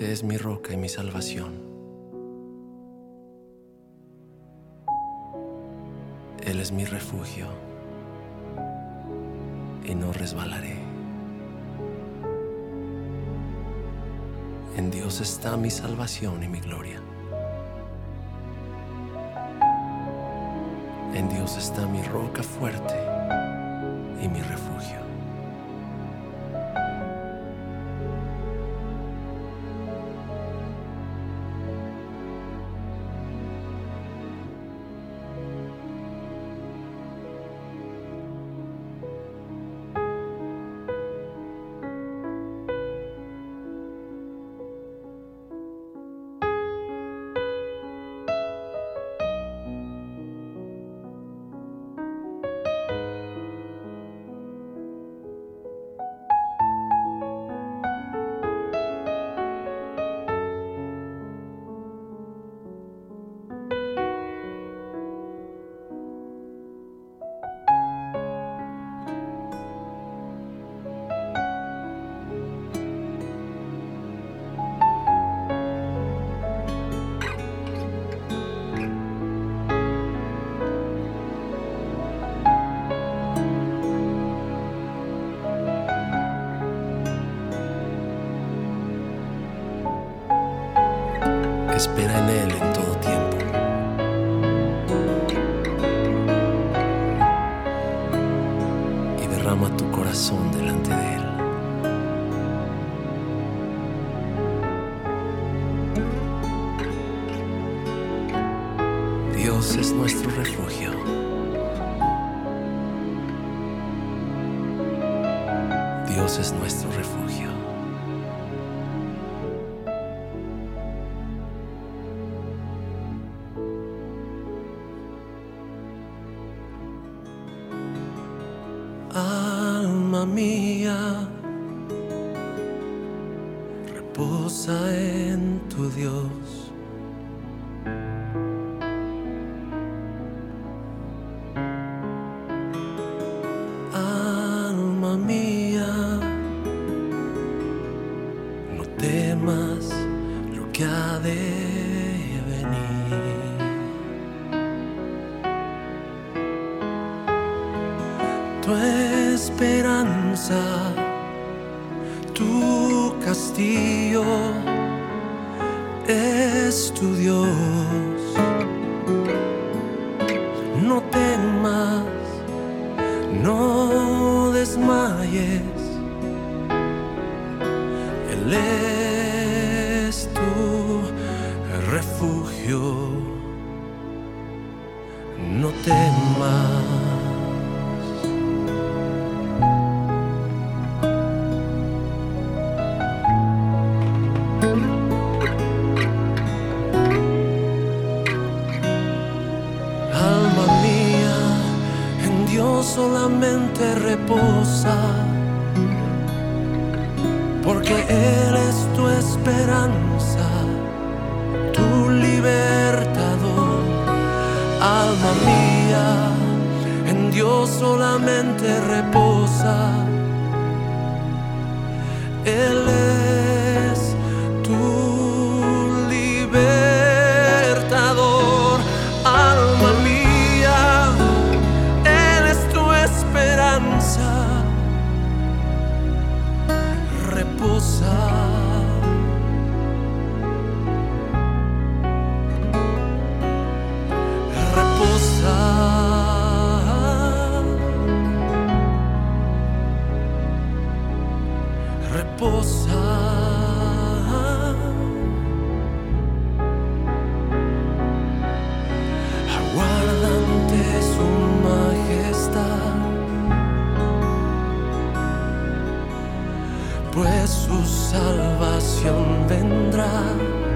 solamente es mi roca y mi salvación. Él es mi refugio y no resbalaré. En Dios está mi salvación y mi gloria. En Dios está mi roca fuerte y mi refugio. Esperanza, tu castillo es tu Dios. No temas, no desmayes, Él es tu refugio. Que su salvación vendrá.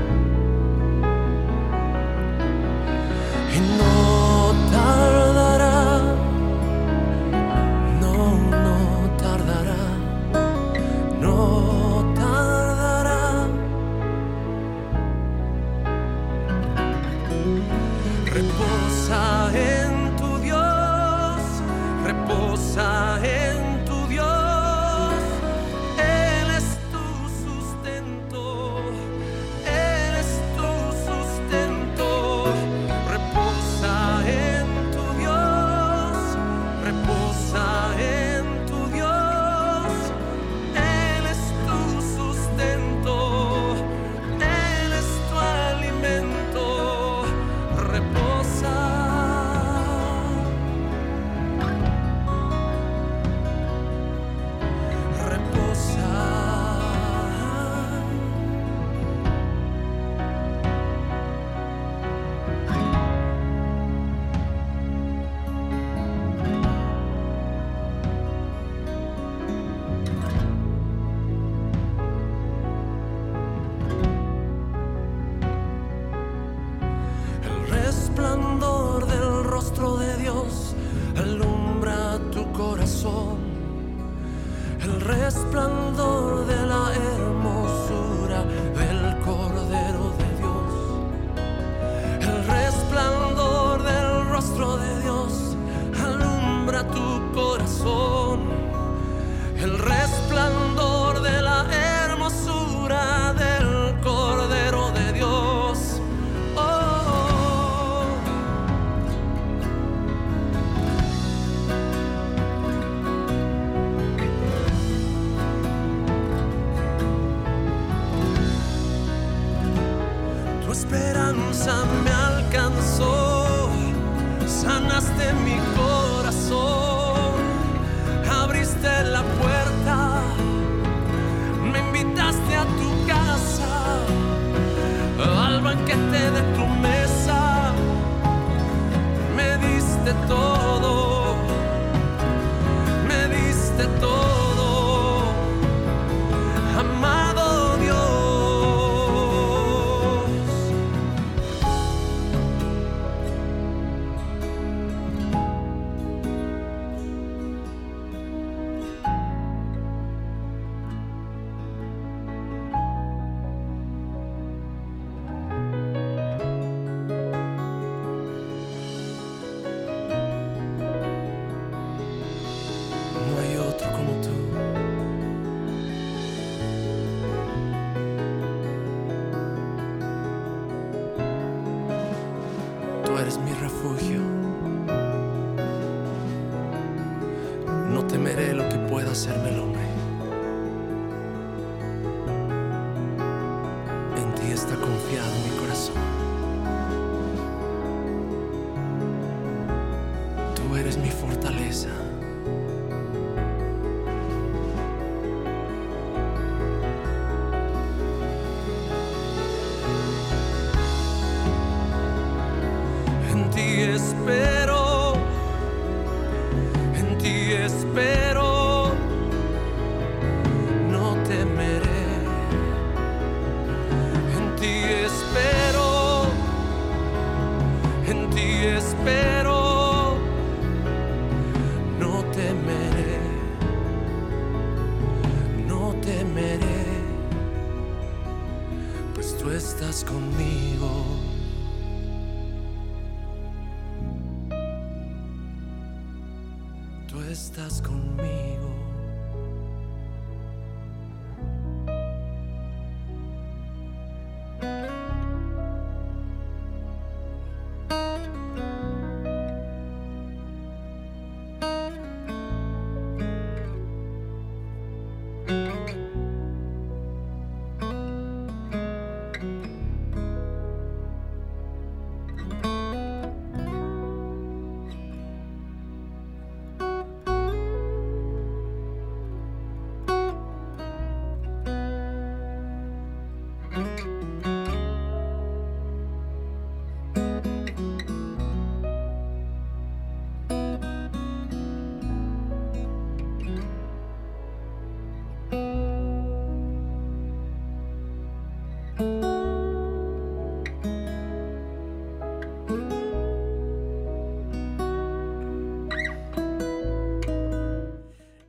En ti espero,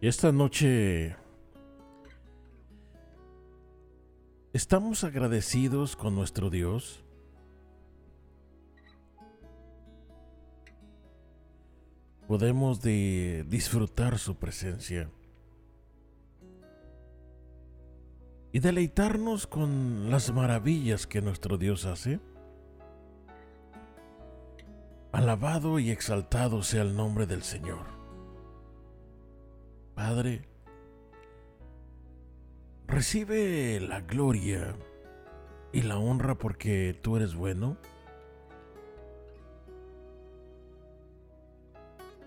esta noche estamos agradecidos con nuestro Dios. Podemos de disfrutar su presencia y deleitarnos con las maravillas que nuestro Dios hace. Alabado y exaltado sea el nombre del Señor. Padre, recibe la gloria y la honra porque tú eres bueno.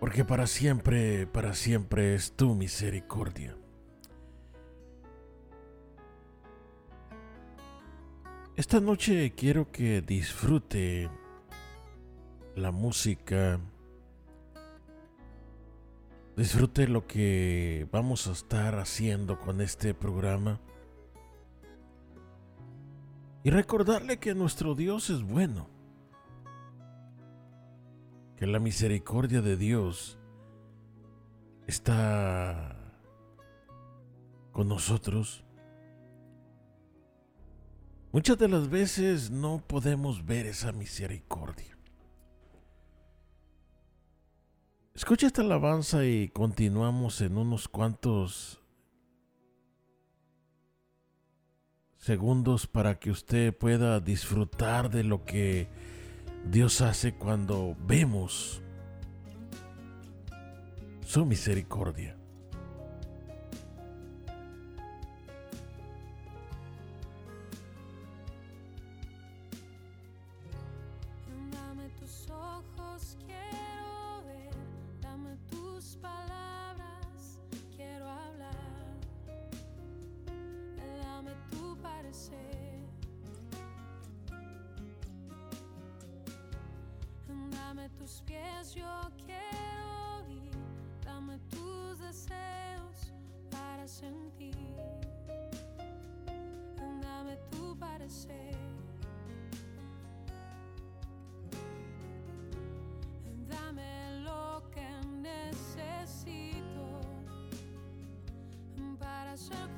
Porque para siempre, para siempre es tu misericordia. Esta noche quiero que disfrute la música, disfrute lo que vamos a estar haciendo con este programa y recordarle que nuestro Dios es bueno, que la misericordia de Dios está con nosotros. Muchas de las veces no podemos ver esa misericordia. Escucha esta alabanza y continuamos en unos cuantos segundos para que usted pueda disfrutar de lo que Dios hace cuando vemos su misericordia. yo quiero ir. Dame tus deseos para sentir. Dame tu parecer. Dame lo que necesito para ser.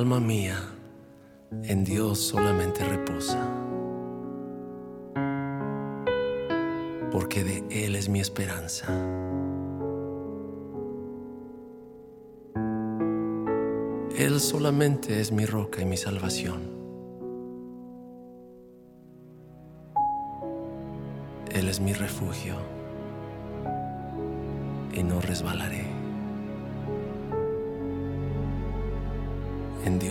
Alma mía, en Dios solamente reposa, porque de Él es mi esperanza. Él solamente es mi roca y mi salvación.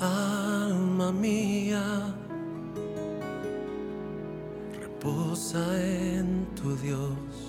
Alma mía, reposa en tu Dios.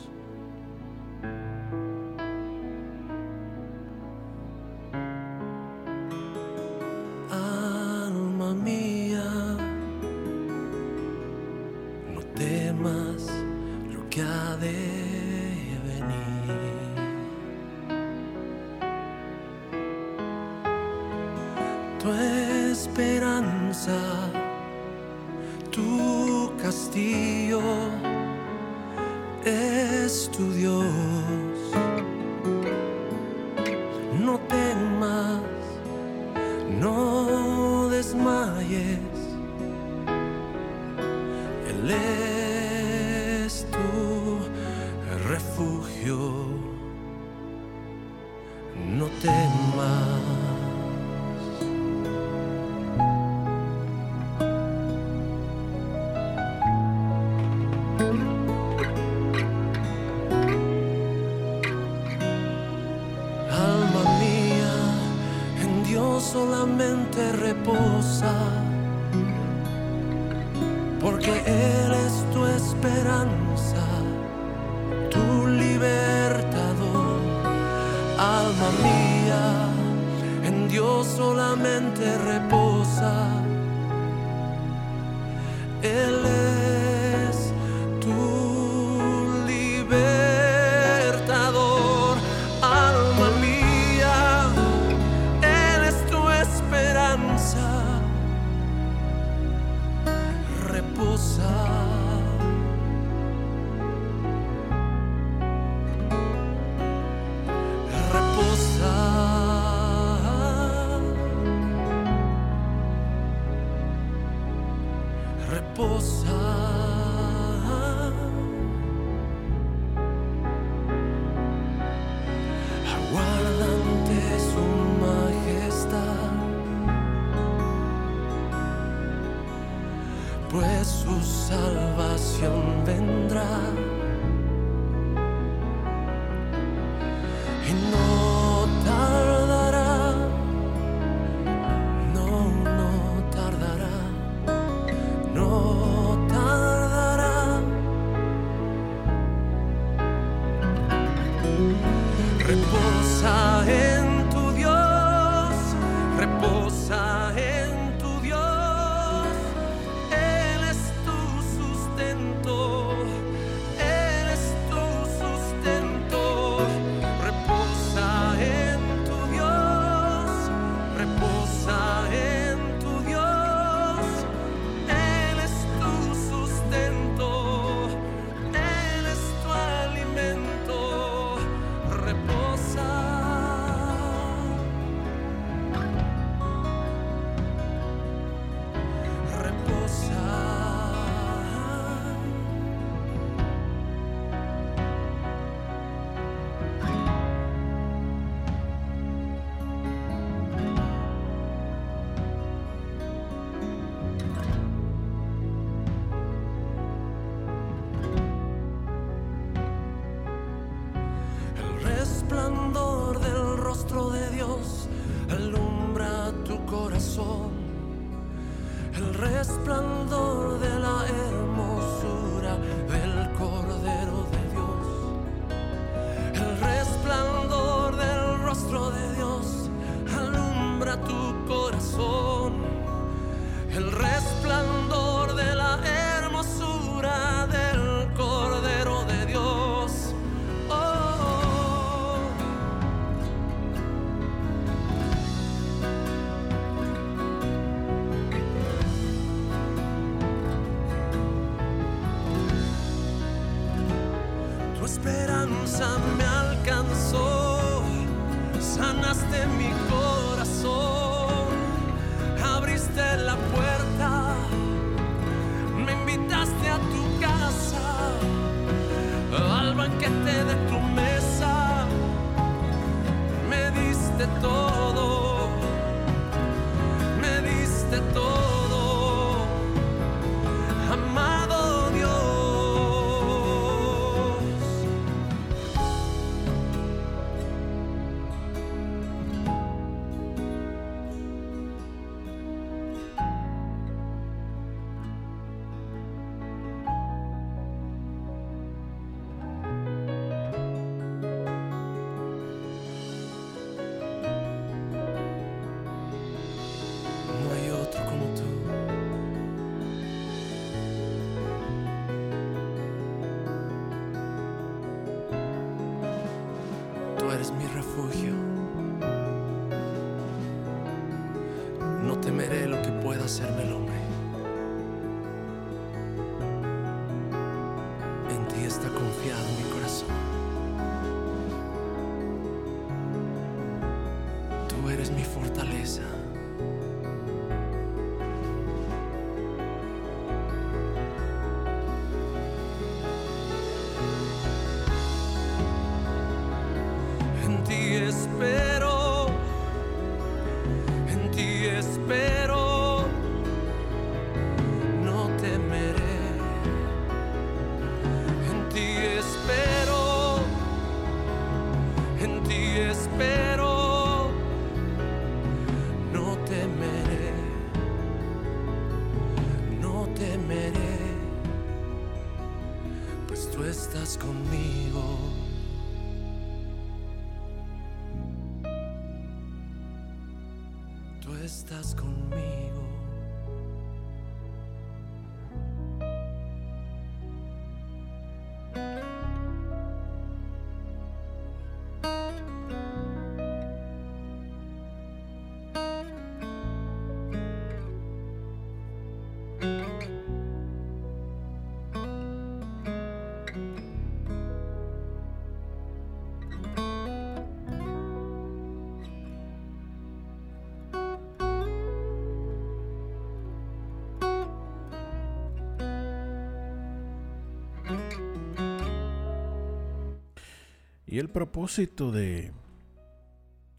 Y el propósito de,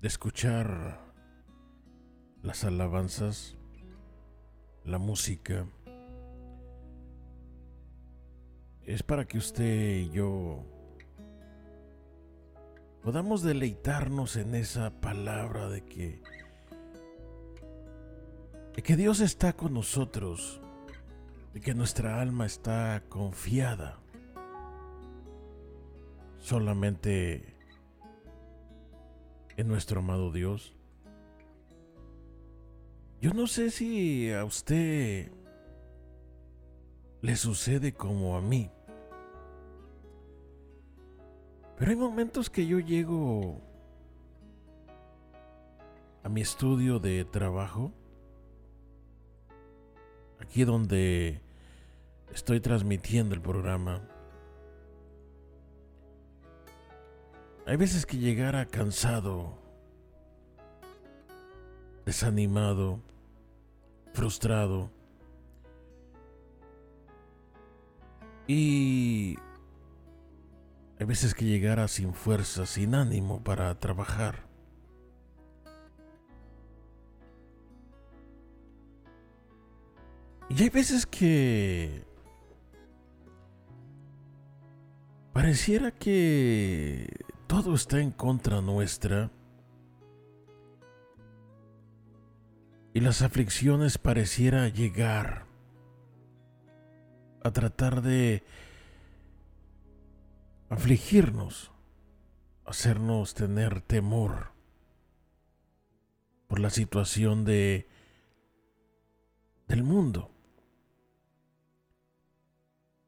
escuchar las alabanzas, la música, es para que usted y yo podamos deleitarnos en esa palabra de que, de que Dios está con nosotros, de que nuestra alma está confiada solamente en nuestro amado Dios. Yo no sé si a usted le sucede como a mí. Pero hay momentos que yo llego a mi estudio de trabajo, aquí donde estoy transmitiendo el programa. Hay veces que llegara cansado, desanimado, frustrado. Y hay veces que llegara sin fuerza, sin ánimo para trabajar. Y hay veces que pareciera que todo está en contra nuestra y las aflicciones pareciera llegar a tratar de afligirnos, hacernos tener temor por la situación de del mundo.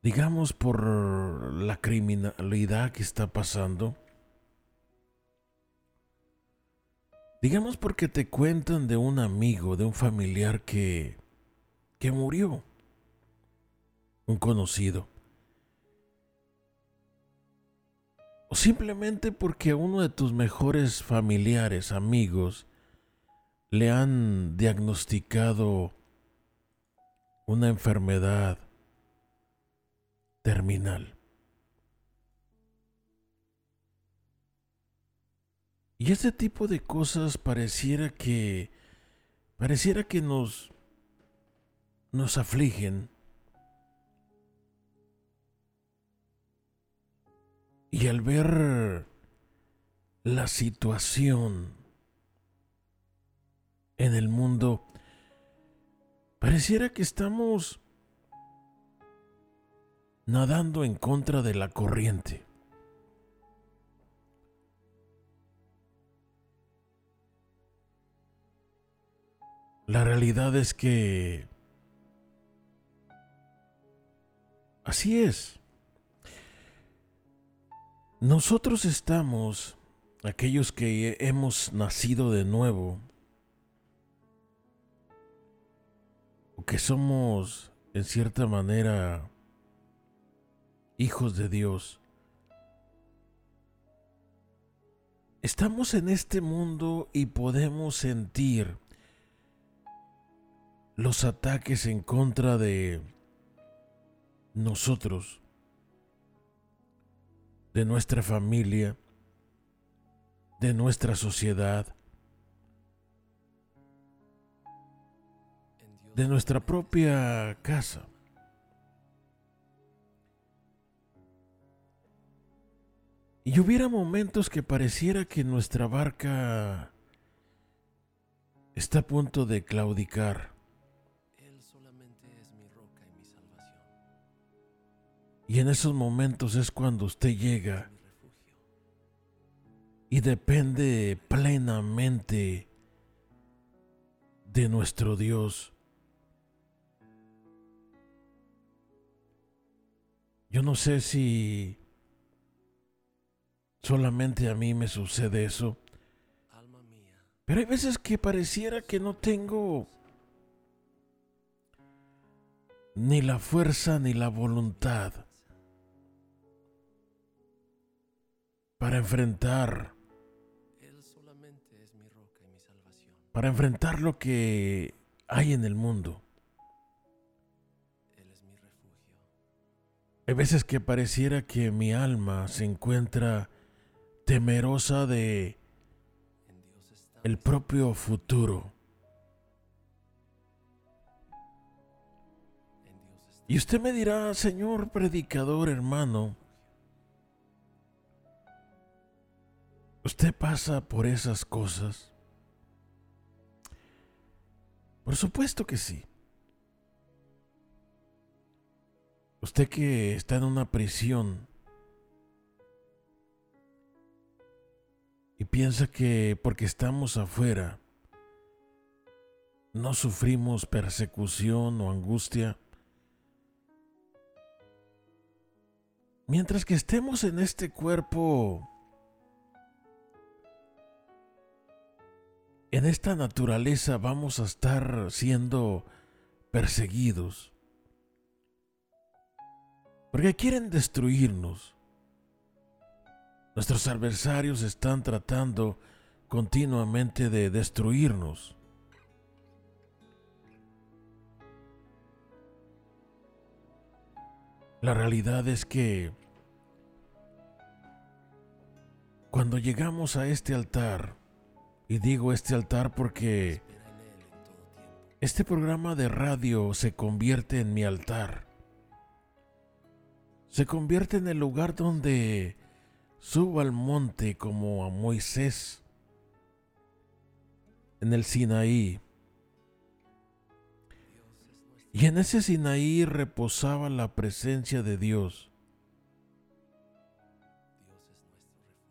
Digamos por la criminalidad que está pasando Digamos porque te cuentan de un amigo, de un familiar que, que murió, un conocido. O simplemente porque a uno de tus mejores familiares, amigos, le han diagnosticado una enfermedad terminal. Y este tipo de cosas pareciera que pareciera que nos nos afligen. Y al ver la situación en el mundo, pareciera que estamos nadando en contra de la corriente. La realidad es que así es. Nosotros estamos, aquellos que hemos nacido de nuevo, o que somos en cierta manera hijos de Dios, estamos en este mundo y podemos sentir los ataques en contra de nosotros, de nuestra familia, de nuestra sociedad, de nuestra propia casa. Y hubiera momentos que pareciera que nuestra barca está a punto de claudicar. Y en esos momentos es cuando usted llega y depende plenamente de nuestro Dios. Yo no sé si solamente a mí me sucede eso, pero hay veces que pareciera que no tengo ni la fuerza ni la voluntad para enfrentar para enfrentar lo que hay en el mundo. Hay veces que pareciera que mi alma se encuentra temerosa de el propio futuro. Y usted me dirá, Señor predicador hermano, ¿usted pasa por esas cosas? Por supuesto que sí. Usted que está en una prisión y piensa que porque estamos afuera no sufrimos persecución o angustia, mientras que estemos en este cuerpo, en esta naturaleza vamos a estar siendo perseguidos. Porque quieren destruirnos. Nuestros adversarios están tratando continuamente de destruirnos. La realidad es que cuando llegamos a este altar, y digo este altar porque este programa de radio se convierte en mi altar, se convierte en el lugar donde Subo al monte como a Moisés en el Sinaí. Y en ese Sinaí reposaba la presencia de Dios.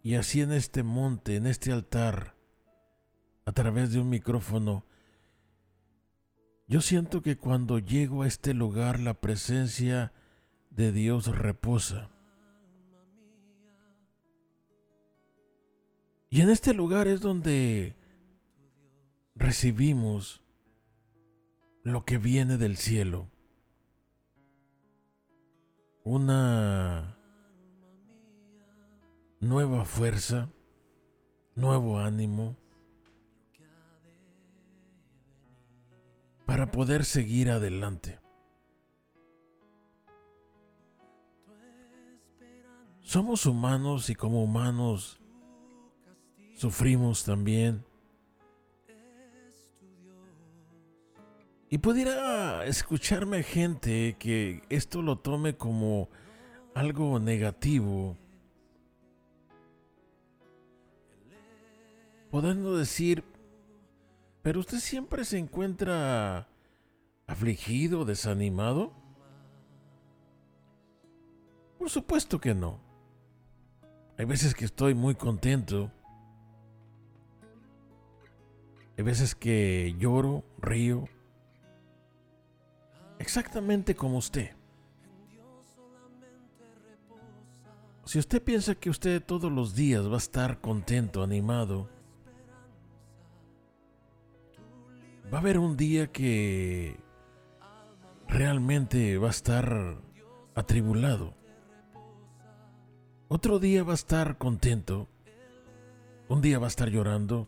Y así en este monte, en este altar, a través de un micrófono, yo siento que cuando llego a este lugar la presencia de Dios reposa. Y en este lugar es donde recibimos lo que viene del cielo. Una nueva fuerza, nuevo ánimo para poder seguir adelante. Somos humanos y como humanos sufrimos también. Y pudiera escucharme gente que esto lo tome como algo negativo. Podendo decir, pero usted siempre se encuentra afligido, desanimado. Por supuesto que no. Hay veces que estoy muy contento hay veces que lloro, río, exactamente como usted. Si usted piensa que usted todos los días va a estar contento, animado, va a haber un día que realmente va a estar atribulado. Otro día va a estar contento. Un día va a estar llorando.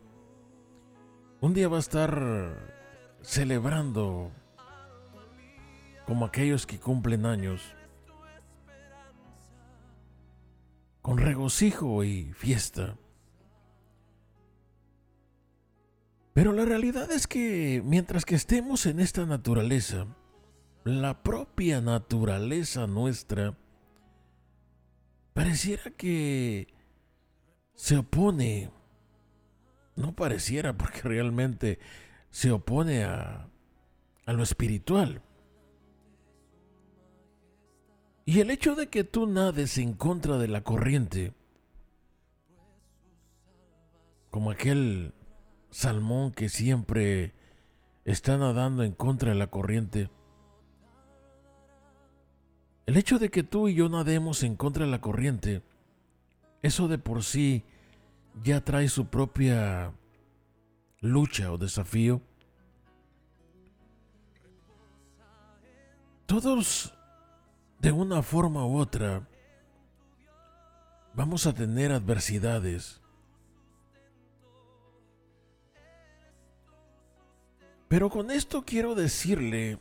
Un día va a estar celebrando como aquellos que cumplen años, con regocijo y fiesta. Pero la realidad es que mientras que estemos en esta naturaleza, la propia naturaleza nuestra, pareciera que se opone no pareciera porque realmente se opone a, a lo espiritual. Y el hecho de que tú nades en contra de la corriente, como aquel salmón que siempre está nadando en contra de la corriente, el hecho de que tú y yo nademos en contra de la corriente, eso de por sí ya trae su propia lucha o desafío. Todos, de una forma u otra, vamos a tener adversidades. Pero con esto quiero decirle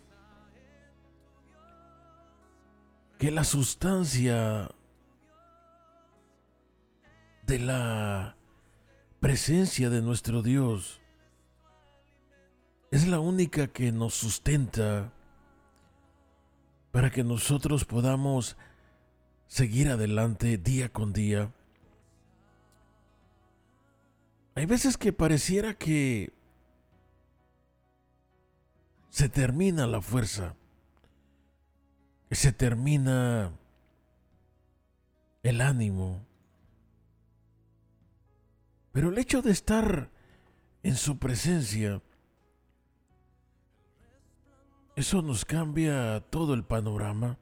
que la sustancia de la presencia de nuestro Dios. Es la única que nos sustenta para que nosotros podamos seguir adelante día con día. Hay veces que pareciera que se termina la fuerza, se termina el ánimo. Pero el hecho de estar en su presencia, eso nos cambia todo el panorama.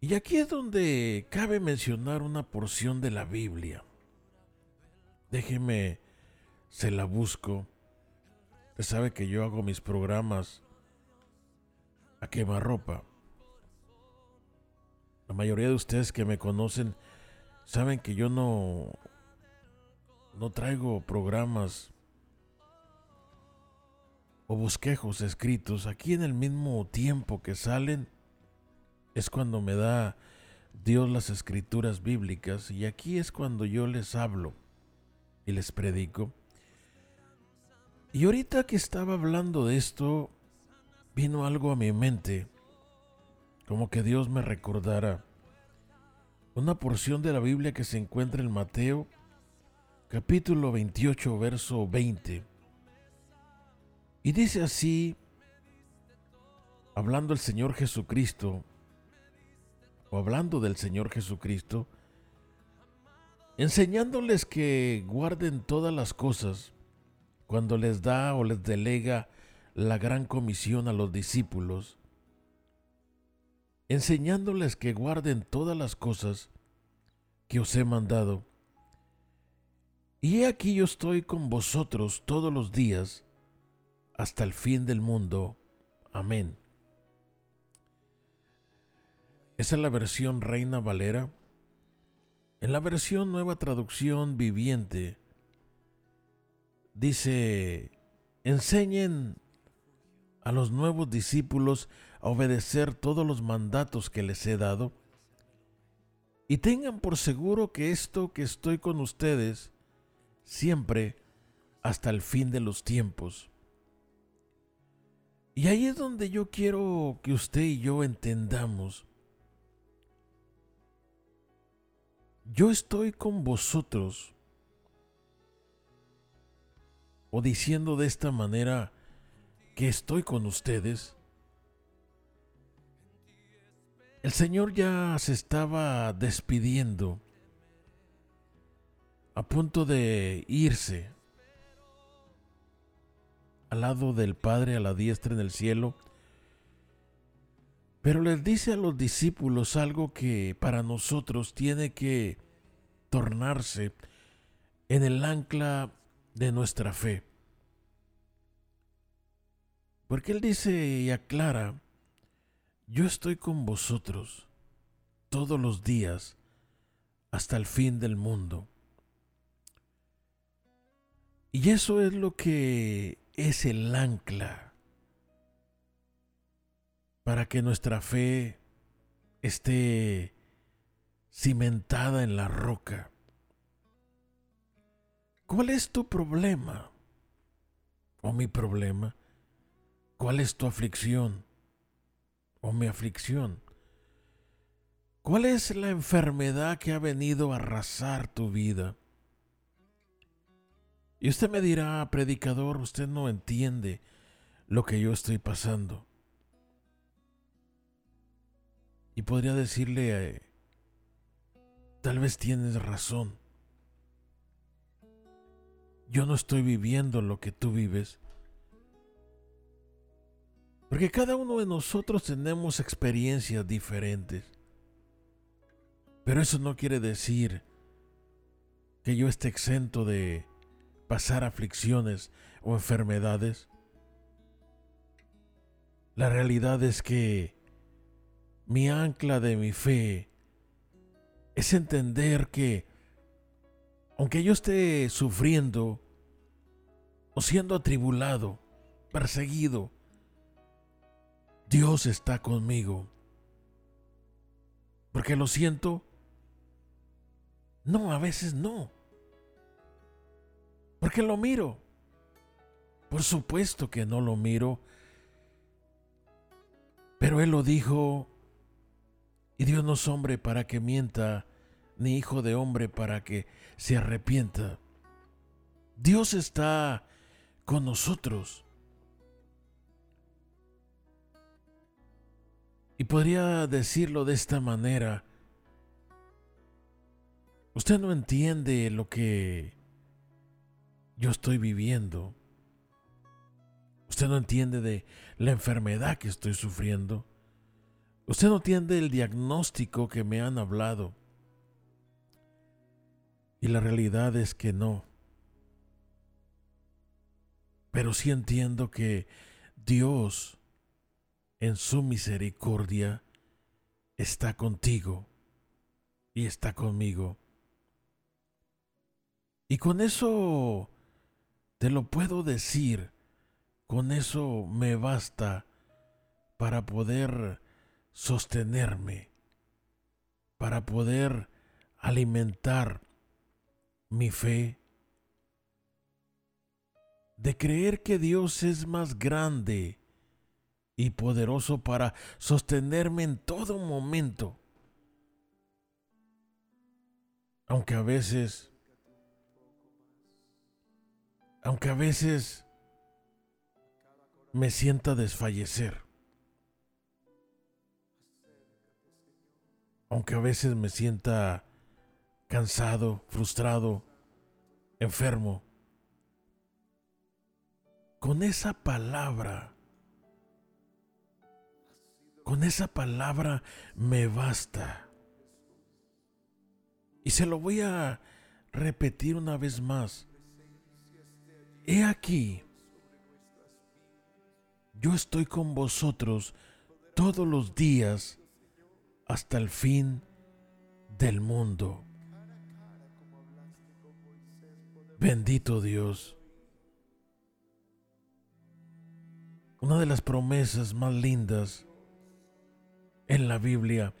Y aquí es donde cabe mencionar una porción de la Biblia. Déjeme, se la busco. Usted sabe que yo hago mis programas a quemarropa. La mayoría de ustedes que me conocen saben que yo no no traigo programas o bosquejos escritos. Aquí en el mismo tiempo que salen es cuando me da Dios las escrituras bíblicas y aquí es cuando yo les hablo y les predico. Y ahorita que estaba hablando de esto, vino algo a mi mente como que Dios me recordara una porción de la Biblia que se encuentra en Mateo capítulo 28 verso 20. Y dice así, hablando el Señor Jesucristo, o hablando del Señor Jesucristo, enseñándoles que guarden todas las cosas cuando les da o les delega la gran comisión a los discípulos enseñándoles que guarden todas las cosas que os he mandado. Y he aquí yo estoy con vosotros todos los días hasta el fin del mundo. Amén. Esa es la versión Reina Valera. En la versión Nueva Traducción Viviente dice, enseñen a los nuevos discípulos a obedecer todos los mandatos que les he dado. Y tengan por seguro que esto que estoy con ustedes siempre hasta el fin de los tiempos. Y ahí es donde yo quiero que usted y yo entendamos. Yo estoy con vosotros. O diciendo de esta manera que estoy con ustedes El Señor ya se estaba despidiendo, a punto de irse al lado del Padre a la diestra en el cielo, pero les dice a los discípulos algo que para nosotros tiene que tornarse en el ancla de nuestra fe. Porque Él dice y aclara yo estoy con vosotros todos los días hasta el fin del mundo. Y eso es lo que es el ancla para que nuestra fe esté cimentada en la roca. ¿Cuál es tu problema? ¿O mi problema? ¿Cuál es tu aflicción? o mi aflicción? ¿Cuál es la enfermedad que ha venido a arrasar tu vida? Y usted me dirá, predicador, usted no entiende lo que yo estoy pasando. Y podría decirle, eh, tal vez tienes razón. Yo no estoy viviendo lo que tú vives. Porque cada uno de nosotros tenemos experiencias diferentes. Pero eso no quiere decir que yo esté exento de pasar aflicciones o enfermedades. La realidad es que mi ancla de mi fe es entender que aunque yo esté sufriendo o siendo atribulado, perseguido, Dios está conmigo. Porque lo siento, No, a veces no. Porque lo miro. Por supuesto que no lo miro. Pero Él lo dijo. Y Dios no es hombre para que mienta, ni hijo de hombre para que se arrepienta. Dios está con nosotros. Y podría decirlo de esta manera. Usted no entiende lo que yo estoy viviendo. Usted no entiende de la enfermedad que estoy sufriendo. Usted no entiende el diagnóstico que me han hablado. Y la realidad es que no. Pero sí entiendo que Dios, en su misericordia, está contigo y está conmigo. Y con eso te lo puedo decir, con eso me basta para poder sostenerme, para poder alimentar mi fe, de creer que Dios es más grande y poderoso para sostenerme en todo momento. Aunque a veces, aunque a veces me sienta desfallecer. Aunque a veces me sienta cansado, frustrado, enfermo. Con esa palabra, con esa palabra me basta. Y se lo voy a repetir una vez más. He aquí, yo estoy con vosotros todos los días hasta el fin del mundo. Bendito Dios. Una de las promesas más lindas en la Biblia.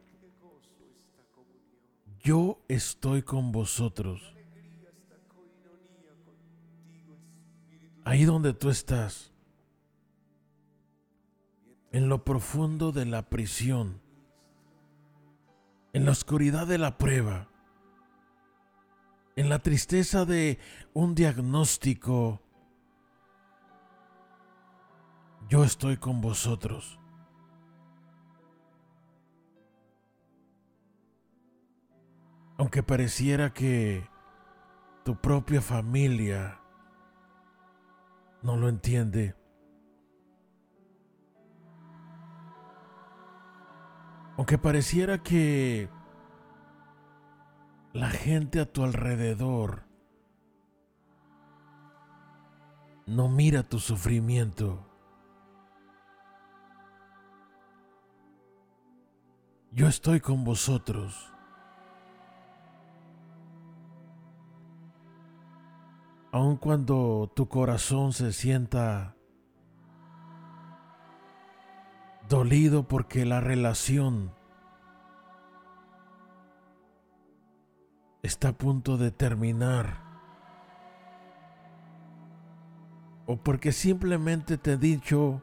Yo estoy con vosotros. Ahí donde tú estás en lo profundo de la prisión, en la oscuridad de la prueba, en la tristeza de un diagnóstico, yo estoy con vosotros. Aunque pareciera que tu propia familia no lo entiende, Aunque pareciera que la gente a tu alrededor no mira tu sufrimiento. Yo estoy con vosotros. Aun cuando tu corazón se sienta dolido porque la relación está a punto de terminar. O porque simplemente te he dicho,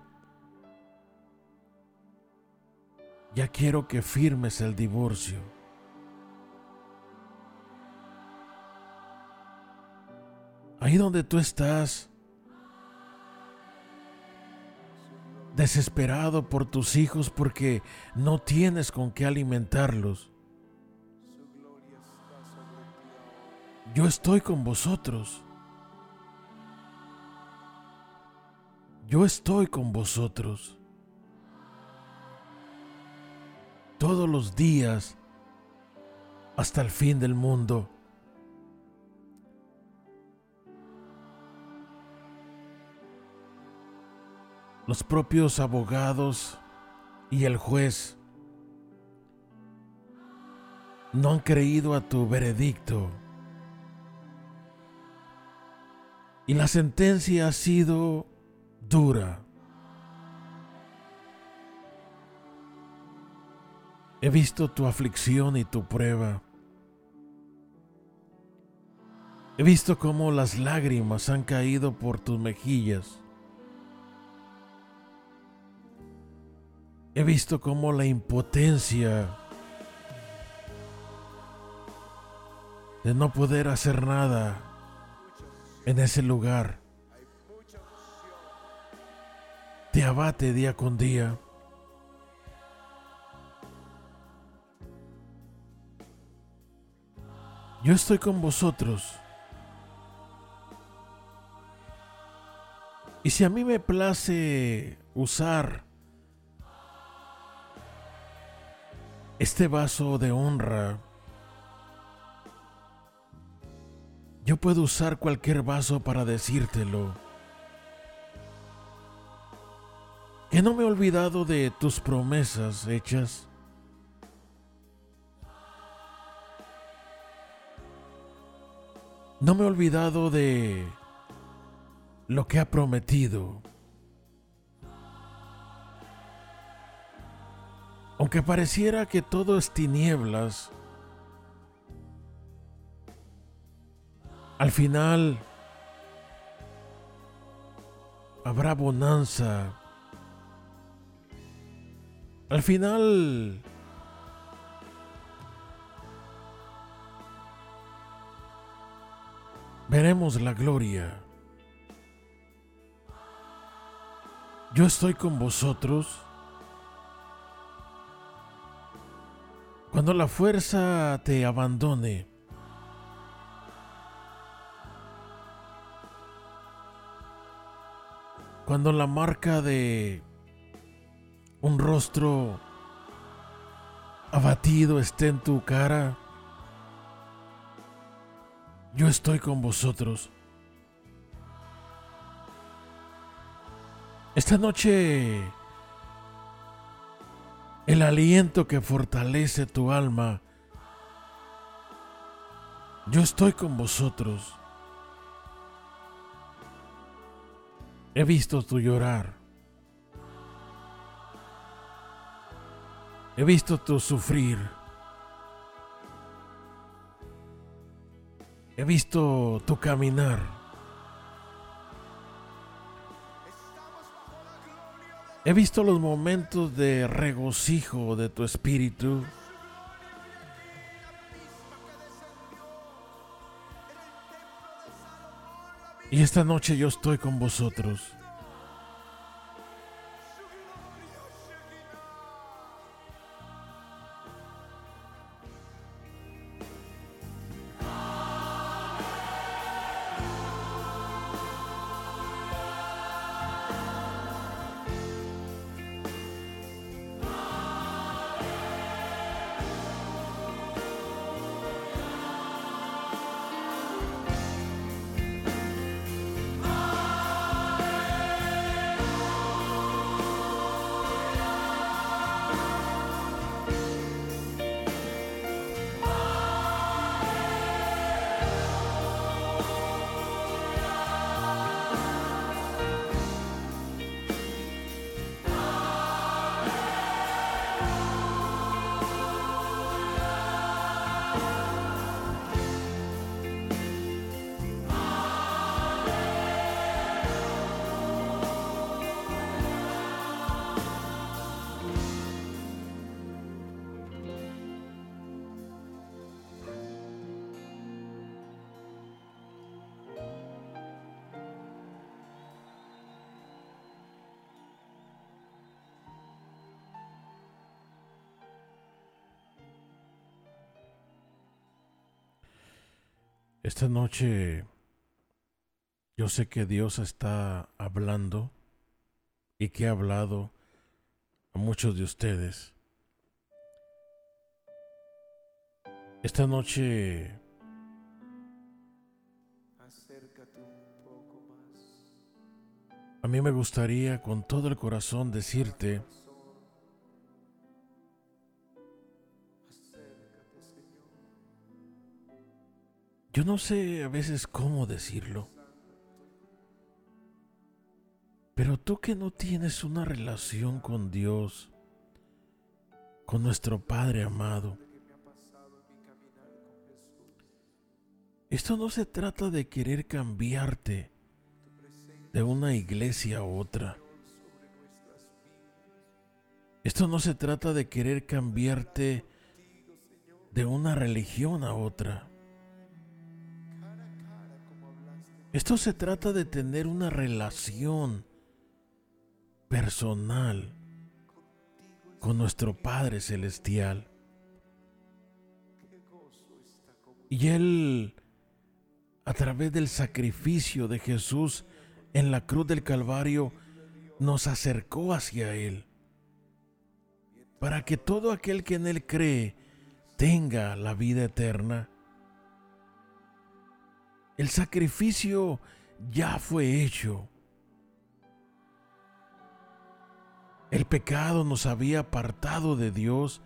ya quiero que firmes el divorcio. Ahí donde tú estás, desesperado por tus hijos porque no tienes con qué alimentarlos. Yo estoy con vosotros. Yo estoy con vosotros. Todos los días hasta el fin del mundo. los propios abogados y el juez no han creído a tu veredicto. Y la sentencia ha sido dura. He visto tu aflicción y tu prueba. He visto cómo las lágrimas han caído por tus mejillas. He visto cómo la impotencia de no poder hacer nada en ese lugar te abate día con día. Yo estoy con vosotros. Y si a mí me place usar este vaso de honra, yo puedo usar cualquier vaso para decírtelo. Que no me he olvidado de tus promesas hechas. No me he olvidado de lo que ha prometido. Aunque pareciera que todo es tinieblas, al final habrá bonanza. Al final veremos la gloria. Yo estoy con vosotros. Cuando la fuerza te abandone, cuando la marca de un rostro abatido esté en tu cara, yo estoy con vosotros. Esta noche, el aliento que fortalece tu alma, yo estoy con vosotros. He visto tu llorar. He visto tu sufrir. He visto tu caminar. He visto los momentos de regocijo de tu espíritu. Y esta noche yo estoy con vosotros. Esta noche yo sé que Dios está hablando y que ha hablado a muchos de ustedes. Esta noche a mí me gustaría con todo el corazón decirte Yo no sé a veces cómo decirlo. Pero tú que no tienes una relación con Dios, con nuestro Padre amado, Esto no se trata de querer cambiarte de una iglesia a otra. Esto no se trata de querer cambiarte de una religión a otra. Esto se trata de tener una relación personal con nuestro Padre Celestial. Y Él, a través del sacrificio de Jesús en la cruz del Calvario, nos acercó hacia Él para que todo aquel que en Él cree tenga la vida eterna. El sacrificio ya fue hecho. El pecado nos había apartado de Dios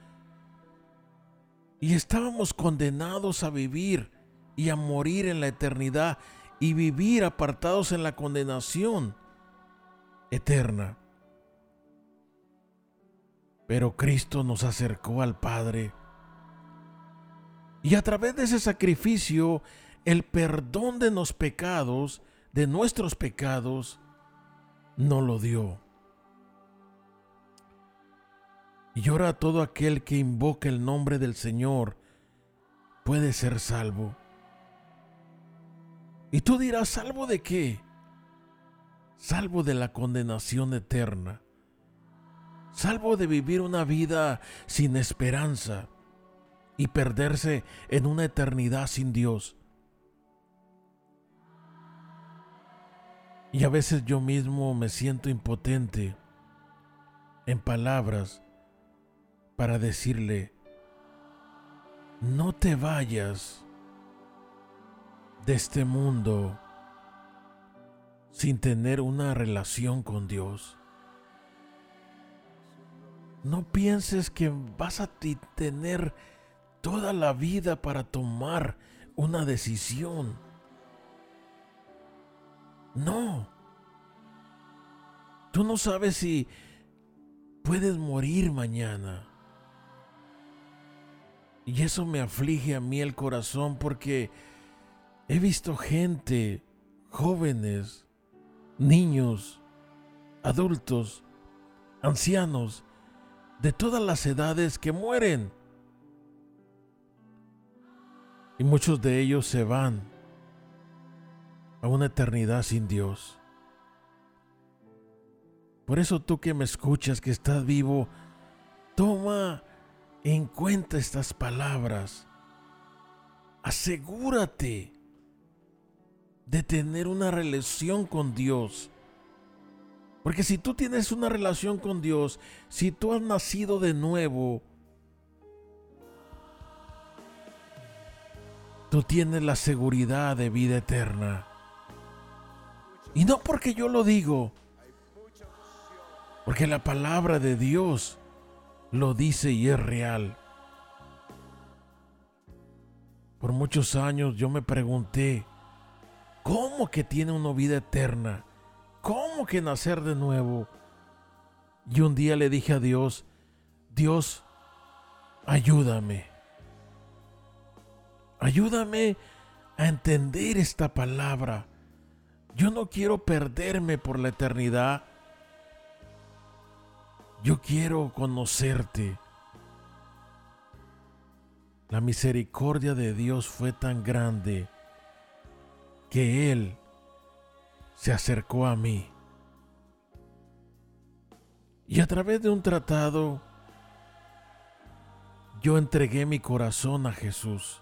y estábamos condenados a vivir y a morir en la eternidad y vivir apartados en la condenación eterna. Pero Cristo nos acercó al Padre. Y a través de ese sacrificio, el perdón de los pecados, de nuestros pecados, no lo dio. Y ahora todo aquel que invoca el nombre del Señor puede ser salvo. Y tú dirás, ¿salvo de qué? Salvo de la condenación eterna salvo de vivir una vida sin esperanza y perderse en una eternidad sin Dios. Y a veces yo mismo me siento impotente en palabras para decirle, no te vayas de este mundo sin tener una relación con Dios. No pienses que vas a tener toda la vida para tomar una decisión. No. Tú no sabes si puedes morir mañana. Y eso me aflige a mí el corazón porque he visto gente, jóvenes, niños, adultos, ancianos, de todas las edades que mueren. Y muchos de ellos se van a una eternidad sin Dios. Por eso tú que me escuchas, que estás vivo, toma en cuenta estas palabras. Asegúrate de tener una relación con Dios porque si tú tienes una relación con Dios, si tú has nacido de nuevo, tú tienes la seguridad de vida eterna. Y no porque yo lo digo, porque la palabra de Dios lo dice y es real. Por muchos años yo me pregunté, ¿cómo que tiene una vida eterna? ¿Cómo que nacer de nuevo? Y un día le dije a Dios, Dios, ayúdame. Ayúdame a entender esta palabra. Yo no quiero perderme por la eternidad. Yo quiero conocerte. La misericordia de Dios fue tan grande que Él se acercó a mí. Y a través de un tratado, yo entregué mi corazón a Jesús.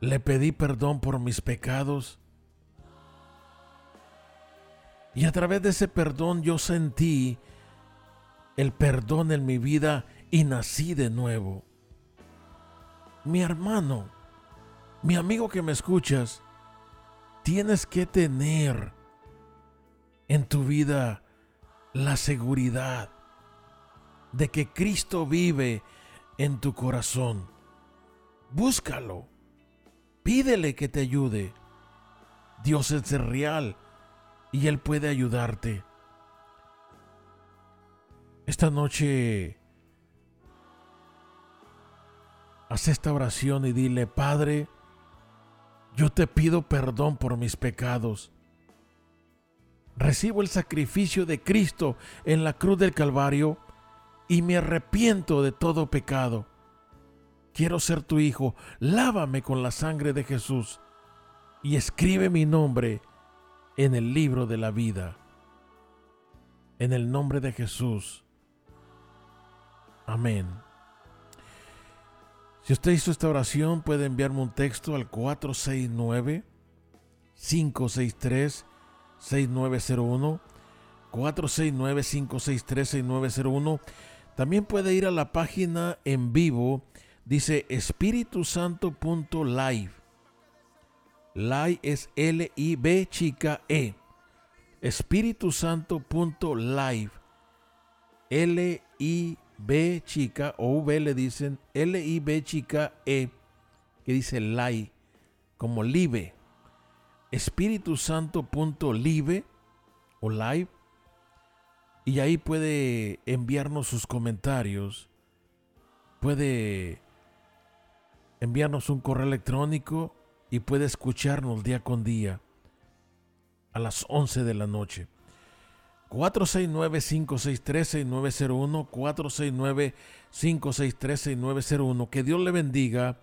Le pedí perdón por mis pecados. Y a través de ese perdón yo sentí el perdón en mi vida y nací de nuevo. Mi hermano, mi amigo que me escuchas, tienes que tener en tu vida la seguridad de que Cristo vive en tu corazón. Búscalo. Pídele que te ayude. Dios es real y Él puede ayudarte. Esta noche haz esta oración y dile, Padre, Yo te pido perdón por mis pecados. Recibo el sacrificio de Cristo en la cruz del Calvario y me arrepiento de todo pecado. Quiero ser tu hijo. Lávame con la sangre de Jesús y escribe mi nombre en el libro de la vida. En el nombre de Jesús. Amén. Si usted hizo esta oración, puede enviarme un texto al 469 563 6901 469 563 6901. También puede ir a la página en vivo, dice espíritusanto.live. Live es L-I-B chica E. Espíritusanto.live. L-I-B chica o V le dicen L-I-B chica E, que dice live, como live. Espíritusanto.live o live. Y ahí puede enviarnos sus comentarios. Puede enviarnos un correo electrónico y puede escucharnos día con día a las 11 de la noche. 469-563-6901, 469-563-6901. Que Dios le bendiga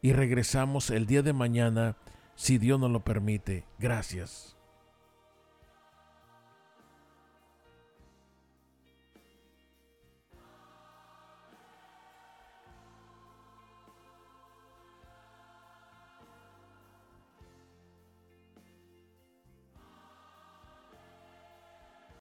y regresamos el día de mañana, si Dios nos lo permite. Gracias.